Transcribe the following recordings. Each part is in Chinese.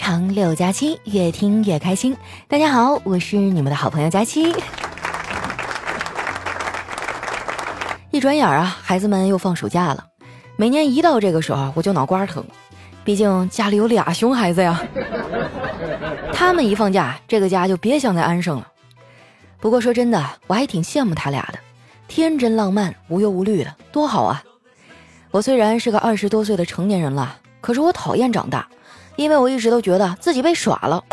场六加七，越听越开心。大家好，我是你们的好朋友佳期。一转眼啊，孩子们又放暑假了。每年一到这个时候，我就脑瓜疼，毕竟家里有俩熊孩子呀。他们一放假，这个家就别想再安生了。不过说真的，我还挺羡慕他俩的，天真浪漫、无忧无虑的，多好啊！我虽然是个二十多岁的成年人了，可是我讨厌长大。因为我一直都觉得自己被耍了。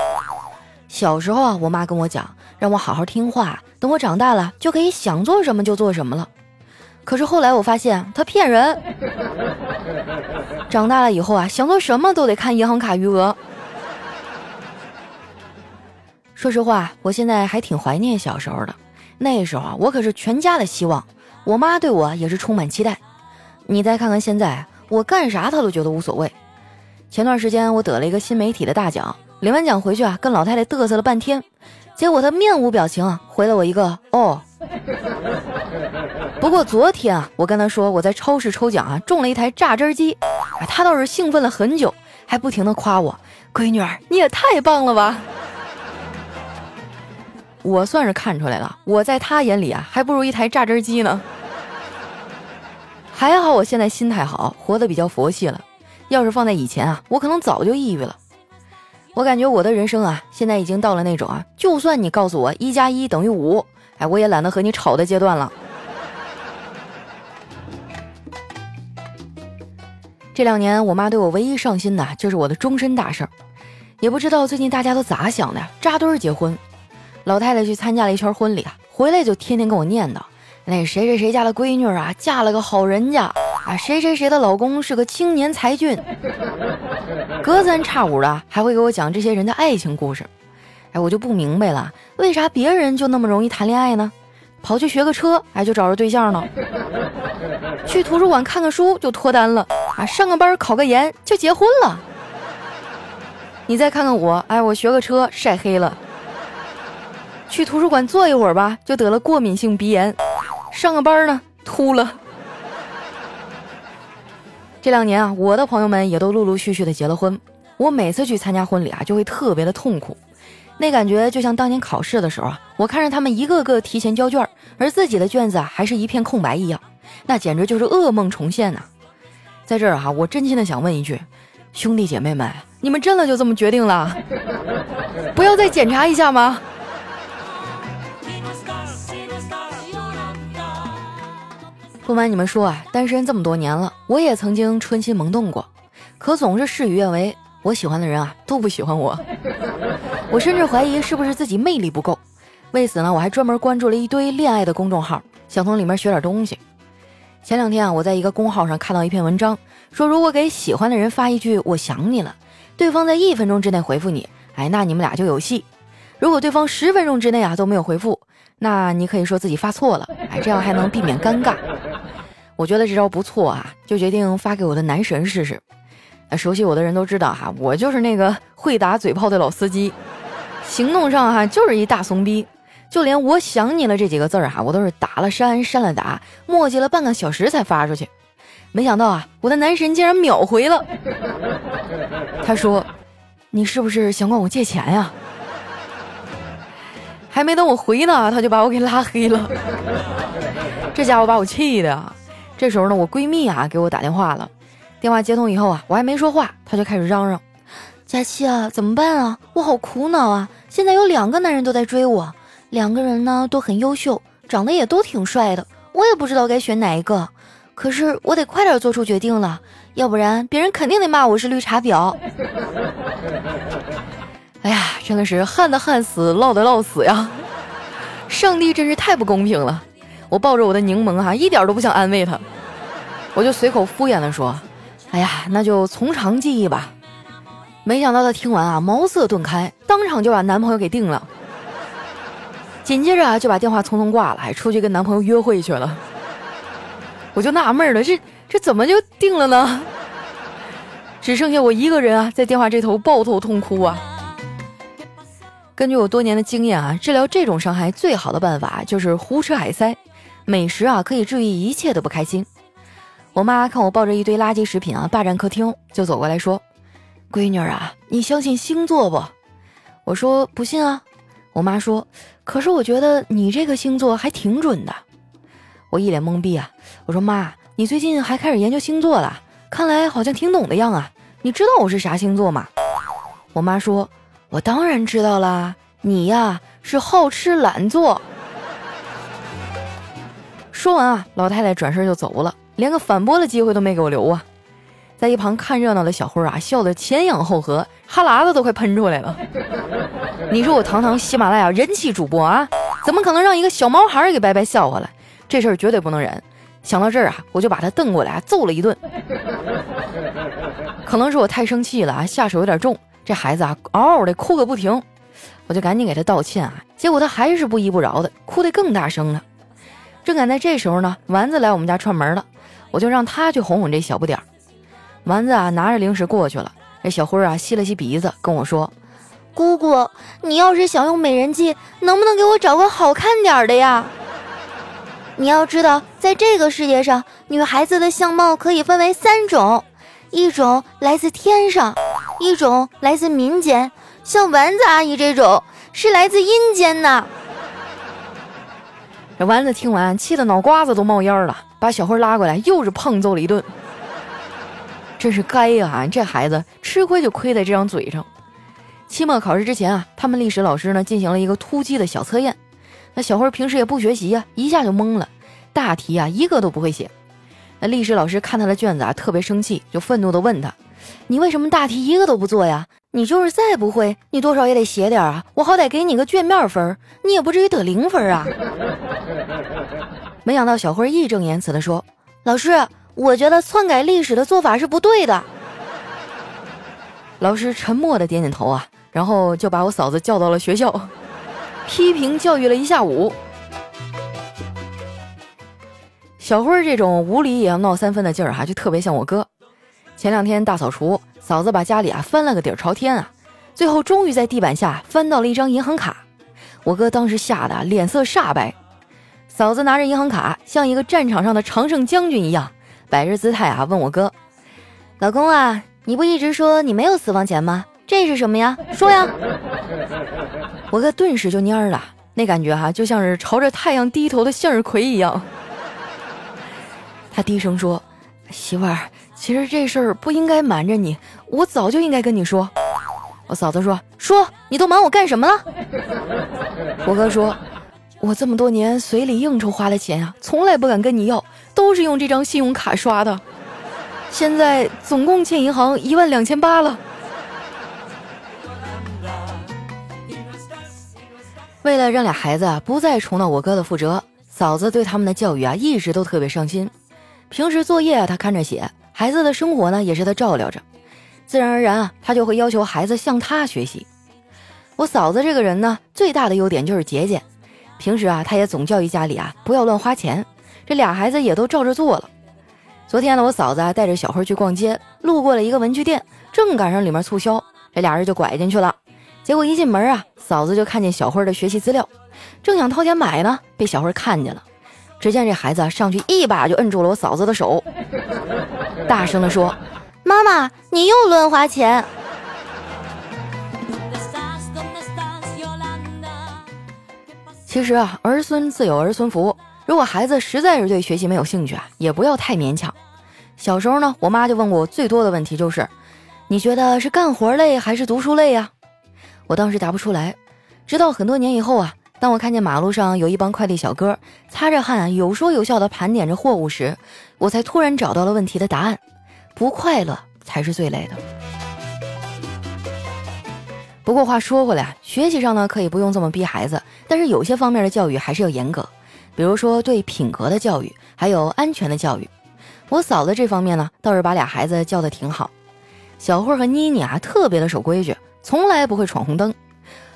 小时候啊，我妈跟我讲，让我好好听话，等我长大了就可以想做什么就做什么了。可是后来我发现她骗人。长大了以后啊，想做什么都得看银行卡余额。说实话，我现在还挺怀念小时候的。那时候啊，我可是全家的希望，我妈对我也是充满期待。你再看看现在，我干啥她都觉得无所谓。前段时间我得了一个新媒体的大奖，领完奖回去啊，跟老太太嘚瑟了半天，结果她面无表情啊，回了我一个哦。不过昨天啊，我跟她说我在超市抽奖啊，中了一台榨汁机，她倒是兴奋了很久，还不停的夸我，闺女儿你也太棒了吧。我算是看出来了，我在她眼里啊，还不如一台榨汁机呢。还好我现在心态好，活得比较佛系了。要是放在以前啊，我可能早就抑郁了。我感觉我的人生啊，现在已经到了那种啊，就算你告诉我一加一等于五，哎，我也懒得和你吵的阶段了。这两年，我妈对我唯一上心的就是我的终身大事儿。也不知道最近大家都咋想的，扎堆儿结婚。老太太去参加了一圈婚礼啊，回来就天天跟我念叨，那谁谁谁家的闺女啊，嫁了个好人家。啊，谁谁谁的老公是个青年才俊，隔三差五的还会给我讲这些人的爱情故事。哎，我就不明白了，为啥别人就那么容易谈恋爱呢？跑去学个车，哎，就找着对象了；去图书馆看个书就脱单了；啊，上个班考个研就结婚了。你再看看我，哎，我学个车晒黑了；去图书馆坐一会儿吧，就得了过敏性鼻炎；上个班呢，秃了。这两年啊，我的朋友们也都陆陆续续的结了婚。我每次去参加婚礼啊，就会特别的痛苦，那感觉就像当年考试的时候啊，我看着他们一个个提前交卷，而自己的卷子还是一片空白一样，那简直就是噩梦重现呐！在这儿哈，我真心的想问一句，兄弟姐妹们，你们真的就这么决定了？不要再检查一下吗？不瞒你们说啊，单身这么多年了，我也曾经春心萌动过，可总是事与愿违。我喜欢的人啊，都不喜欢我。我甚至怀疑是不是自己魅力不够。为此呢，我还专门关注了一堆恋爱的公众号，想从里面学点东西。前两天啊，我在一个公号上看到一篇文章，说如果给喜欢的人发一句“我想你了”，对方在一分钟之内回复你，哎，那你们俩就有戏。如果对方十分钟之内啊都没有回复，那你可以说自己发错了，哎，这样还能避免尴尬。我觉得这招不错啊，就决定发给我的男神试试。熟悉我的人都知道哈，我就是那个会打嘴炮的老司机，行动上哈就是一大怂逼，就连我想你了这几个字儿哈，我都是打了删，删了打，磨叽了半个小时才发出去。没想到啊，我的男神竟然秒回了。他说：“你是不是想管我借钱呀？”还没等我回呢，他就把我给拉黑了。这家伙把我气的。啊这时候呢，我闺蜜啊给我打电话了。电话接通以后啊，我还没说话，她就开始嚷嚷：“佳期啊，怎么办啊？我好苦恼啊！现在有两个男人都在追我，两个人呢都很优秀，长得也都挺帅的，我也不知道该选哪一个。可是我得快点做出决定了，要不然别人肯定得骂我是绿茶婊。”哎呀，真的是旱的旱死，涝的涝死呀！上帝真是太不公平了。我抱着我的柠檬哈，一点都不想安慰他，我就随口敷衍的说：“哎呀，那就从长计议吧。”没想到他听完啊，茅塞顿开，当场就把男朋友给定了。紧接着啊，就把电话匆匆挂了，还出去跟男朋友约会去了。我就纳闷了，这这怎么就定了呢？只剩下我一个人啊，在电话这头抱头痛哭啊。根据我多年的经验啊，治疗这种伤害最好的办法就是胡吃海塞。美食啊，可以治愈一切的不开心。我妈看我抱着一堆垃圾食品啊，霸占客厅，就走过来说：“闺女啊，你相信星座不？”我说：“不信啊。”我妈说：“可是我觉得你这个星座还挺准的。”我一脸懵逼啊！我说：“妈，你最近还开始研究星座了？看来好像挺懂的样啊！你知道我是啥星座吗？”我妈说：“我当然知道啦，你呀是好吃懒做。”说完啊，老太太转身就走了，连个反驳的机会都没给我留啊！在一旁看热闹的小辉啊，笑得前仰后合，哈喇子都快喷出来了。你说我堂堂喜马拉雅人气主播啊，怎么可能让一个小毛孩给白白笑话了？这事儿绝对不能忍。想到这儿啊，我就把他瞪过来揍了一顿。可能是我太生气了啊，下手有点重。这孩子啊，嗷嗷的哭个不停，我就赶紧给他道歉啊，结果他还是不依不饶的，哭得更大声了。正赶在这时候呢，丸子来我们家串门了，我就让他去哄哄这小不点儿。丸子啊，拿着零食过去了。这小辉啊，吸了吸鼻子，跟我说：“姑姑，你要是想用美人计，能不能给我找个好看点的呀？你要知道，在这个世界上，女孩子的相貌可以分为三种：一种来自天上，一种来自民间，像丸子阿姨这种是来自阴间呢。”这丸子听完，气得脑瓜子都冒烟了，把小辉拉过来，又是胖揍了一顿。真是该呀！这孩子吃亏就亏在这张嘴上。期末考试之前啊，他们历史老师呢进行了一个突击的小测验。那小辉平时也不学习呀，一下就懵了，大题啊一个都不会写。那历史老师看他的卷子啊，特别生气，就愤怒地问他：“你为什么大题一个都不做呀？你就是再不会，你多少也得写点啊！我好歹给你个卷面分，你也不至于得零分啊！”没想到小辉义正言辞地说：“老师。”我觉得篡改历史的做法是不对的。老师沉默的点点头啊，然后就把我嫂子叫到了学校，批评教育了一下午。小辉这种无理也要闹三分的劲儿哈，就特别像我哥。前两天大扫除，嫂子把家里啊翻了个底朝天啊，最后终于在地板下翻到了一张银行卡。我哥当时吓得脸色煞白，嫂子拿着银行卡，像一个战场上的常胜将军一样。摆着姿态啊，问我哥：“老公啊，你不一直说你没有私房钱吗？这是什么呀？说呀！” 我哥顿时就蔫了，那感觉哈，就像是朝着太阳低头的向日葵一样。他低声说：“媳妇儿，其实这事儿不应该瞒着你，我早就应该跟你说。”我嫂子说：“说，你都瞒我干什么了？” 我哥说：“我这么多年随礼应酬花的钱啊，从来不敢跟你要。”都是用这张信用卡刷的，现在总共欠银行一万两千八了。为了让俩孩子啊不再重蹈我哥的覆辙，嫂子对他们的教育啊一直都特别上心。平时作业啊她看着写，孩子的生活呢也是她照料着，自然而然啊她就会要求孩子向她学习。我嫂子这个人呢最大的优点就是节俭，平时啊他也总教育家里啊不要乱花钱。这俩孩子也都照着做了。昨天呢，我嫂子带着小辉去逛街，路过了一个文具店，正赶上里面促销，这俩人就拐进去了。结果一进门啊，嫂子就看见小辉的学习资料，正想掏钱买呢，被小辉看见了。只见这孩子上去一把就摁住了我嫂子的手，大声地说：“妈妈，你又乱花钱。”其实啊，儿孙自有儿孙福。如果孩子实在是对学习没有兴趣啊，也不要太勉强。小时候呢，我妈就问过我最多的问题就是：你觉得是干活累还是读书累呀？我当时答不出来。直到很多年以后啊，当我看见马路上有一帮快递小哥擦着汗，有说有笑地盘点着货物时，我才突然找到了问题的答案：不快乐才是最累的。不过话说回来，学习上呢可以不用这么逼孩子，但是有些方面的教育还是要严格。比如说对品格的教育，还有安全的教育，我嫂子这方面呢倒是把俩孩子教的挺好。小慧和妮妮啊特别的守规矩，从来不会闯红灯。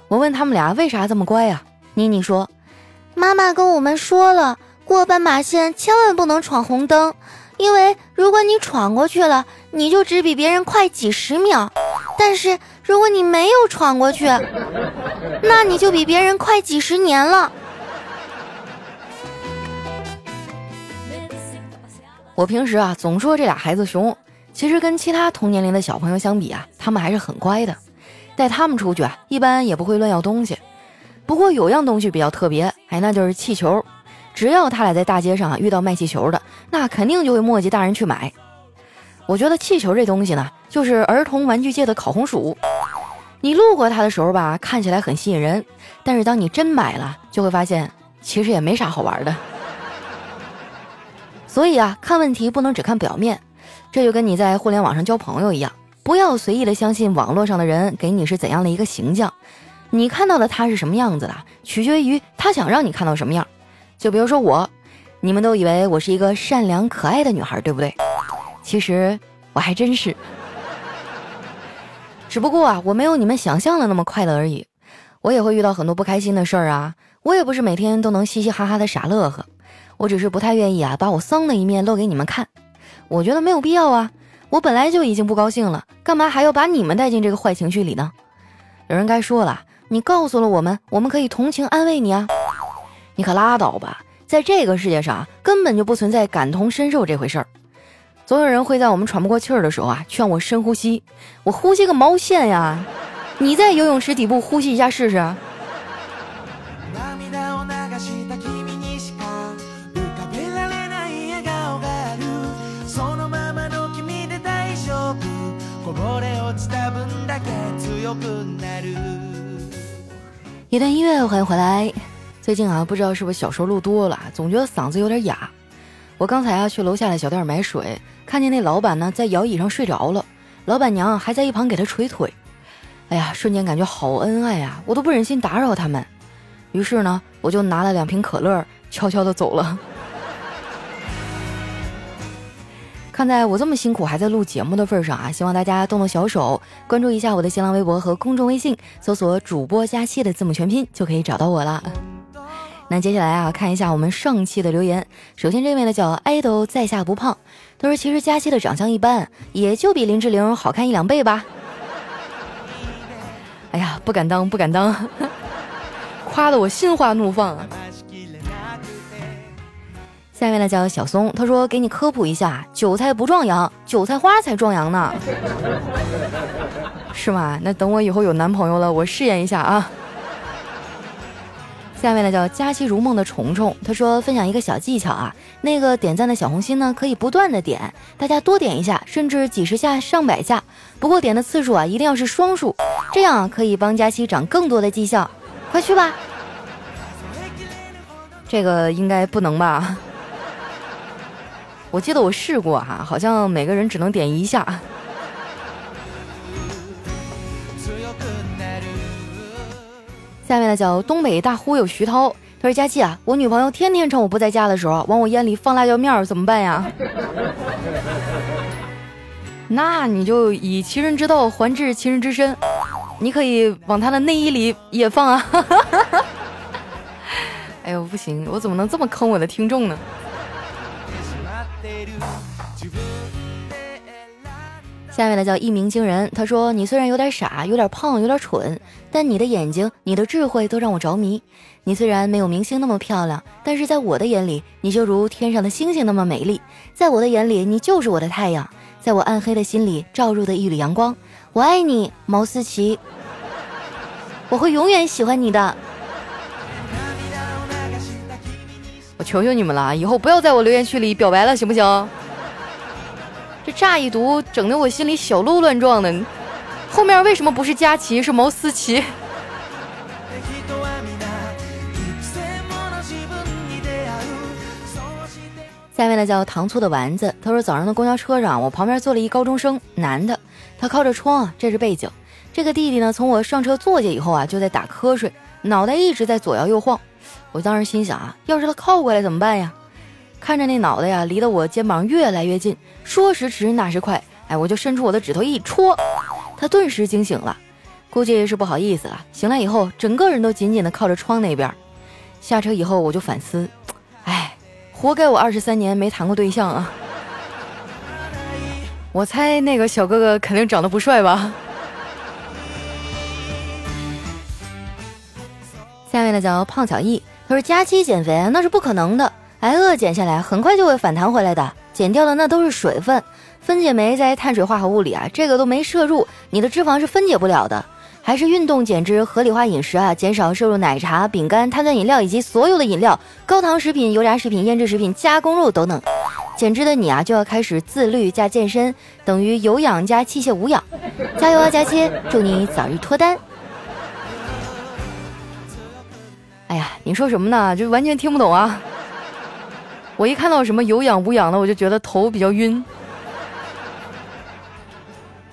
我问他们俩为啥这么乖呀？妮妮说：“妈妈跟我们说了，过斑马线千万不能闯红灯，因为如果你闯过去了，你就只比别人快几十秒；但是如果你没有闯过去，那你就比别人快几十年了。”我平时啊总说这俩孩子熊，其实跟其他同年龄的小朋友相比啊，他们还是很乖的。带他们出去啊，一般也不会乱要东西。不过有样东西比较特别，哎，那就是气球。只要他俩在大街上啊遇到卖气球的，那肯定就会磨叽大人去买。我觉得气球这东西呢，就是儿童玩具界的烤红薯。你路过它的时候吧，看起来很吸引人，但是当你真买了，就会发现其实也没啥好玩的。所以啊，看问题不能只看表面，这就跟你在互联网上交朋友一样，不要随意的相信网络上的人给你是怎样的一个形象。你看到的他是什么样子的，取决于他想让你看到什么样。就比如说我，你们都以为我是一个善良可爱的女孩，对不对？其实我还真是，只不过啊，我没有你们想象的那么快乐而已。我也会遇到很多不开心的事儿啊，我也不是每天都能嘻嘻哈哈的傻乐呵。我只是不太愿意啊，把我丧的一面露给你们看。我觉得没有必要啊，我本来就已经不高兴了，干嘛还要把你们带进这个坏情绪里呢？有人该说了，你告诉了我们，我们可以同情安慰你啊。你可拉倒吧，在这个世界上根本就不存在感同身受这回事儿。总有人会在我们喘不过气儿的时候啊，劝我深呼吸。我呼吸个毛线呀！你在游泳池底部呼吸一下试试。一段音乐，欢迎回来。最近啊，不知道是不是小时候录多了，总觉得嗓子有点哑。我刚才啊去楼下的小店买水，看见那老板呢在摇椅上睡着了，老板娘还在一旁给他捶腿。哎呀，瞬间感觉好恩爱啊，我都不忍心打扰他们。于是呢，我就拿了两瓶可乐，悄悄的走了。看在我这么辛苦还在录节目的份上啊，希望大家动动小手关注一下我的新浪微博和公众微信，搜索“主播佳期”的字母全拼就可以找到我了。那接下来啊，看一下我们上期的留言。首先这位呢叫爱豆在下不胖，他说其实佳期的长相一般，也就比林志玲好看一两倍吧。哎呀，不敢当，不敢当，夸得我心花怒放啊。下面呢叫小松，他说给你科普一下，韭菜不壮阳，韭菜花才壮阳呢。是吗？那等我以后有男朋友了，我试验一下啊。下面呢叫佳期如梦的虫虫，他说分享一个小技巧啊，那个点赞的小红心呢可以不断的点，大家多点一下，甚至几十下、上百下，不过点的次数啊一定要是双数，这样可以帮佳期涨更多的绩效，快去吧。这个应该不能吧？我记得我试过哈，好像每个人只能点一下。下面呢叫东北大忽悠徐涛，他说：“佳琪啊，我女朋友天天趁我不在家的时候往我烟里放辣椒面，怎么办呀？” 那你就以其人之道还治其人之身，你可以往他的内衣里也放啊！哎呦，不行，我怎么能这么坑我的听众呢？下面呢叫一鸣惊人，他说：“你虽然有点傻，有点胖，有点蠢，但你的眼睛、你的智慧都让我着迷。你虽然没有明星那么漂亮，但是在我的眼里，你就如天上的星星那么美丽。在我的眼里，你就是我的太阳，在我暗黑的心里照入的一缕阳光。我爱你，毛思琪，我会永远喜欢你的。我求求你们了，以后不要在我留言区里表白了，行不行？”这乍一读，整得我心里小鹿乱撞的。后面为什么不是佳琪，是毛思琪？下面呢叫糖醋的丸子，他说早上的公交车上，我旁边坐了一高中生，男的，他靠着窗啊，这是背景。这个弟弟呢，从我上车坐下以后啊，就在打瞌睡，脑袋一直在左摇右晃。我当时心想啊，要是他靠过来怎么办呀？看着那脑袋呀，离得我肩膀越来越近，说时迟，那时快，哎，我就伸出我的指头一戳，他顿时惊醒了，估计是不好意思了。醒来以后，整个人都紧紧的靠着窗那边。下车以后，我就反思，哎，活该我二十三年没谈过对象啊！我猜那个小哥哥肯定长得不帅吧？下面的叫胖小易，他说佳期减肥那是不可能的。挨饿减下来，很快就会反弹回来的。减掉的那都是水分，分解酶在碳水化合物里啊，这个都没摄入，你的脂肪是分解不了的。还是运动减脂，合理化饮食啊，减少摄入奶茶、饼干、碳酸饮料以及所有的饮料、高糖食品、油炸食品、腌制食品、加工肉等等。减脂的你啊，就要开始自律加健身，等于有氧加器械无氧。加油啊，佳期！祝你早日脱单。哎呀，你说什么呢？就完全听不懂啊！我一看到什么有氧无氧的，我就觉得头比较晕。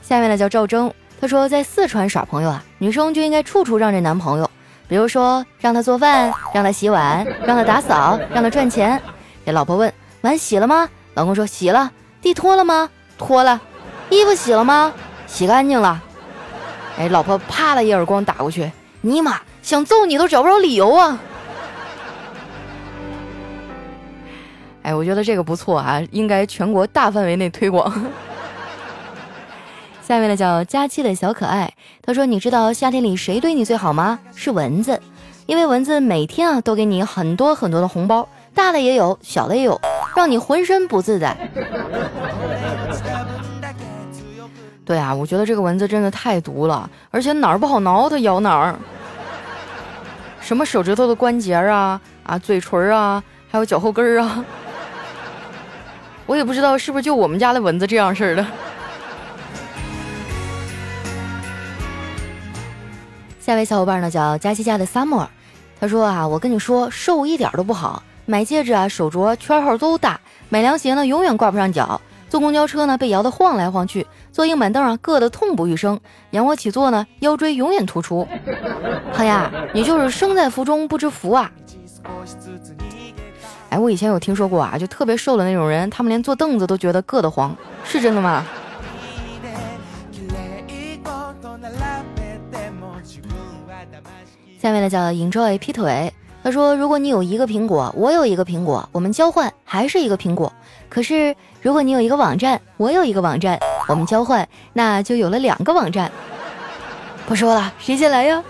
下面呢叫赵征。他说，在四川耍朋友啊，女生就应该处处让着男朋友，比如说让他做饭，让他洗碗，让他打扫，让他赚钱。这老婆问：碗洗了吗？老公说洗了。地拖了吗？拖了。衣服洗了吗？洗干净了。哎，老婆啪的一耳光打过去，尼玛，想揍你都找不着理由啊！哎，我觉得这个不错啊，应该全国大范围内推广。下面呢叫佳期的小可爱，他说：“你知道夏天里谁对你最好吗？是蚊子，因为蚊子每天啊都给你很多很多的红包，大的也有，小的也有，让你浑身不自在。”对啊，我觉得这个蚊子真的太毒了，而且哪儿不好挠它咬哪儿，什么手指头的关节啊啊，嘴唇啊，还有脚后跟啊，我也不知道是不是就我们家的蚊子这样式的。下位小伙伴呢叫佳琪家的 summer，他说啊，我跟你说，瘦一点都不好，买戒指啊、手镯圈号都大，买凉鞋呢永远挂不上脚，坐公交车呢被摇得晃来晃去，坐硬板凳啊硌得痛不欲生，仰卧起坐呢腰椎永远突出。好呀，你就是生在福中不知福啊！哎，我以前有听说过啊，就特别瘦的那种人，他们连坐凳子都觉得硌得慌，是真的吗？下面呢叫 enjoy 劈腿，他说：“如果你有一个苹果，我有一个苹果，我们交换还是一个苹果。可是如果你有一个网站，我有一个网站，我们交换，那就有了两个网站。不说了，谁先来呀？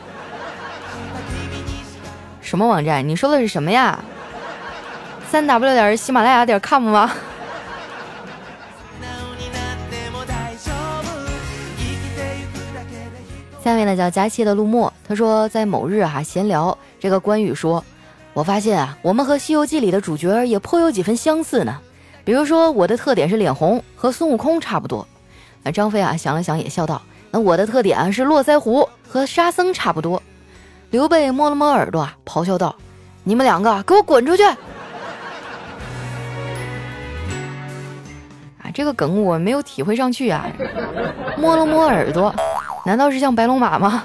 什么网站？你说的是什么呀？三 w 点喜马拉雅点 com 吗？”下面呢叫佳期的陆墨，他说在某日啊闲聊，这个关羽说，我发现啊我们和《西游记》里的主角也颇有几分相似呢，比如说我的特点是脸红，和孙悟空差不多。那张飞啊想了想也笑道，那我的特点是络腮胡，和沙僧差不多。刘备摸了摸耳朵啊，咆哮道：“你们两个给我滚出去！”这个梗我没有体会上去啊，摸了摸耳朵。难道是像白龙马吗？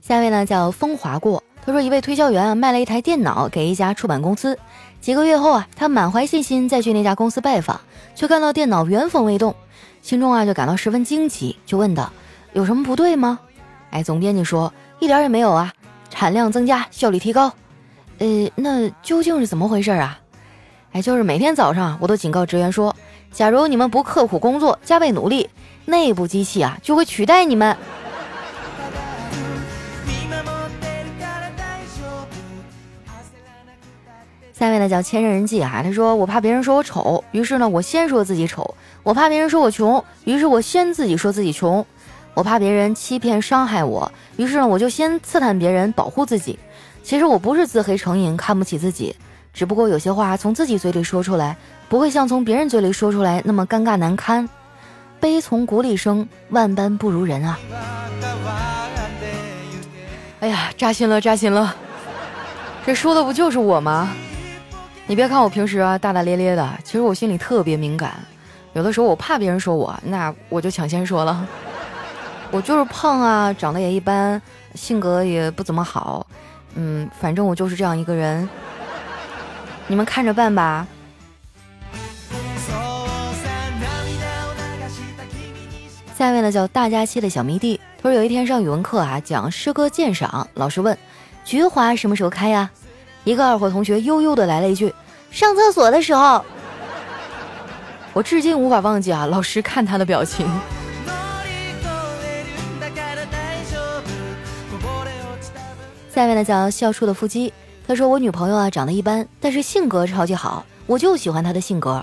下位呢叫风华过，他说一位推销员啊卖了一台电脑给一家出版公司，几个月后啊他满怀信心再去那家公司拜访，却看到电脑原封未动，心中啊就感到十分惊奇，就问道有什么不对吗？哎，总编辑说一点也没有啊，产量增加，效率提高。呃，那究竟是怎么回事啊？哎，就是每天早上，我都警告职员说，假如你们不刻苦工作，加倍努力，内部机器啊就会取代你们。下面呢叫千人人记啊，他说我怕别人说我丑，于是呢我先说自己丑；我怕别人说我穷，于是我先自己说自己穷；我怕别人欺骗伤害我，于是呢我就先刺探别人，保护自己。其实我不是自黑成瘾，看不起自己。只不过有些话从自己嘴里说出来，不会像从别人嘴里说出来那么尴尬难堪。悲从骨里生，万般不如人啊！哎呀，扎心了，扎心了！这说的不就是我吗？你别看我平时啊大大咧咧的，其实我心里特别敏感。有的时候我怕别人说我，那我就抢先说了。我就是胖啊，长得也一般，性格也不怎么好。嗯，反正我就是这样一个人。你们看着办吧。下面呢叫大家期的小迷弟，他说有一天上语文课啊，讲诗歌鉴赏，老师问菊花什么时候开呀？一个二货同学悠悠的来了一句：上厕所的时候。我至今无法忘记啊，老师看他的表情。下面呢叫笑出的腹肌。他说我女朋友啊长得一般，但是性格超级好，我就喜欢她的性格。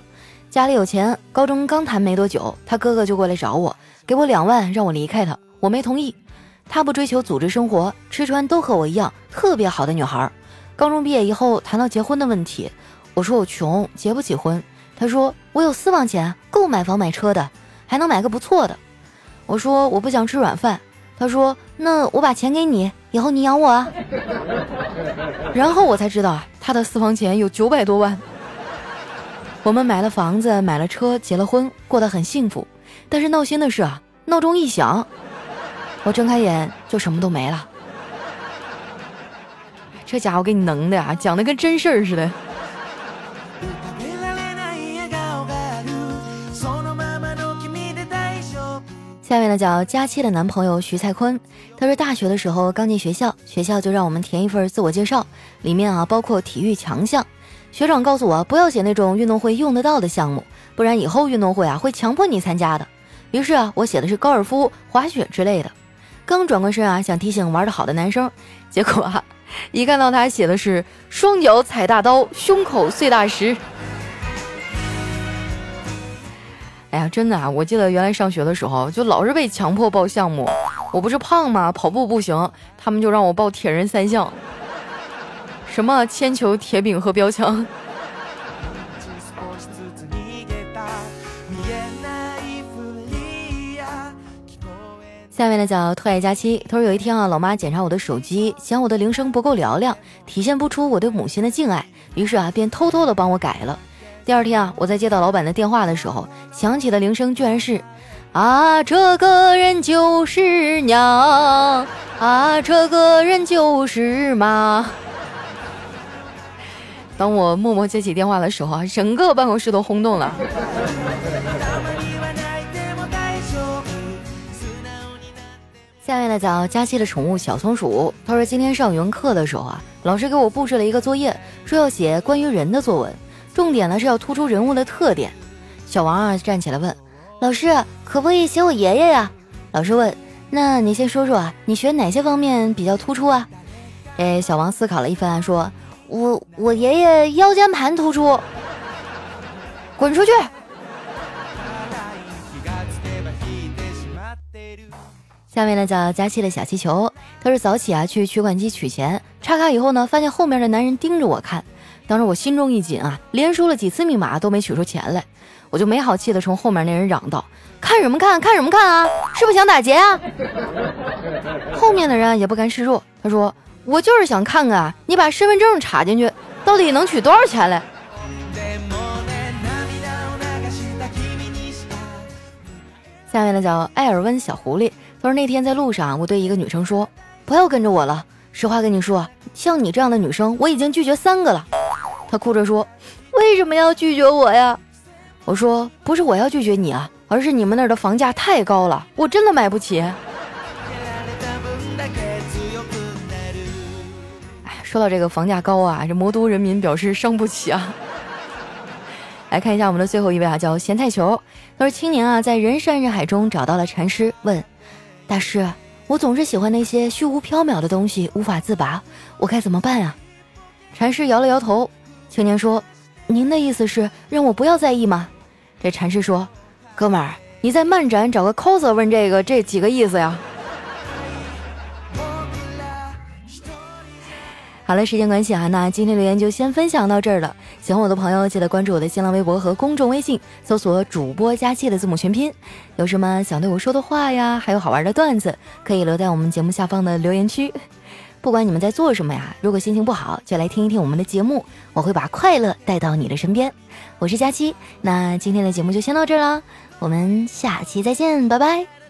家里有钱，高中刚谈没多久，他哥哥就过来找我，给我两万让我离开他，我没同意。他不追求组织生活，吃穿都和我一样，特别好的女孩。高中毕业以后谈到结婚的问题，我说我穷，结不起婚。他说我有私房钱，够买房买车的，还能买个不错的。我说我不想吃软饭。他说那我把钱给你，以后你养我啊。然后我才知道啊，他的私房钱有九百多万。我们买了房子，买了车，结了婚，过得很幸福。但是闹心的是啊，闹钟一响，我睁开眼就什么都没了。这家伙给你能的啊，讲的跟真事儿似的。下面呢叫佳期的男朋友徐蔡坤，他说大学的时候刚进学校，学校就让我们填一份自我介绍，里面啊包括体育强项。学长告诉我不要写那种运动会用得到的项目，不然以后运动会啊会强迫你参加的。于是啊，我写的是高尔夫、滑雪之类的。刚转过身啊，想提醒玩得好的男生，结果啊，一看到他写的是双脚踩大刀，胸口碎大石。哎呀，真的啊，我记得原来上学的时候就老是被强迫报项目。我不是胖吗？跑步不行，他们就让我报铁人三项。什么铅球、铁饼和标枪？下面的叫特爱佳期，他说有一天啊，老妈检查我的手机，嫌我的铃声不够嘹亮，体现不出我对母亲的敬爱，于是啊，便偷偷的帮我改了。第二天啊，我在接到老板的电话的时候，响起的铃声居然是啊，这个人就是娘，啊，这个人就是妈。当我默默接起电话的时候啊，整个办公室都轰动了。下面呢，叫佳期的宠物小松鼠。他说今天上语文课的时候啊，老师给我布置了一个作业，说要写关于人的作文，重点呢是要突出人物的特点。小王啊站起来问老师，可不可以写我爷爷呀？老师问，那你先说说啊，你学哪些方面比较突出啊？哎，小王思考了一番说。我我爷爷腰间盘突出，滚出去！下面呢叫佳期的小气球，他是早起啊去取款机取钱，插卡以后呢，发现后面的男人盯着我看，当时我心中一紧啊，连输了几次密码都没取出钱来，我就没好气的冲后面那人嚷道：“看什么看？看什么看啊？是不是想打劫啊？” 后面的人也不甘示弱，他说。我就是想看看你把身份证插进去，到底能取多少钱来。下面呢叫艾尔温小狐狸，他说那天在路上，我对一个女生说：“不要跟着我了。”实话跟你说，像你这样的女生，我已经拒绝三个了。她哭着说：“为什么要拒绝我呀？”我说：“不是我要拒绝你啊，而是你们那儿的房价太高了，我真的买不起。”哎说到这个房价高啊，这魔都人民表示伤不起啊。来看一下我们的最后一位啊，叫咸菜球。他说：“青年啊，在人山人海中找到了禅师，问大师：我总是喜欢那些虚无缥缈的东西，无法自拔，我该怎么办啊？”禅师摇了摇头。青年说：“您的意思是让我不要在意吗？”这禅师说：“哥们儿，你在漫展找个 coser 问这个，这几个意思呀？”好了，时间关系啊，那今天留言就先分享到这儿了。喜欢我的朋友，记得关注我的新浪微博和公众微信，搜索“主播佳期”的字母全拼。有什么想对我说的话呀，还有好玩的段子，可以留在我们节目下方的留言区。不管你们在做什么呀，如果心情不好，就来听一听我们的节目，我会把快乐带到你的身边。我是佳期，那今天的节目就先到这儿了，我们下期再见，拜拜。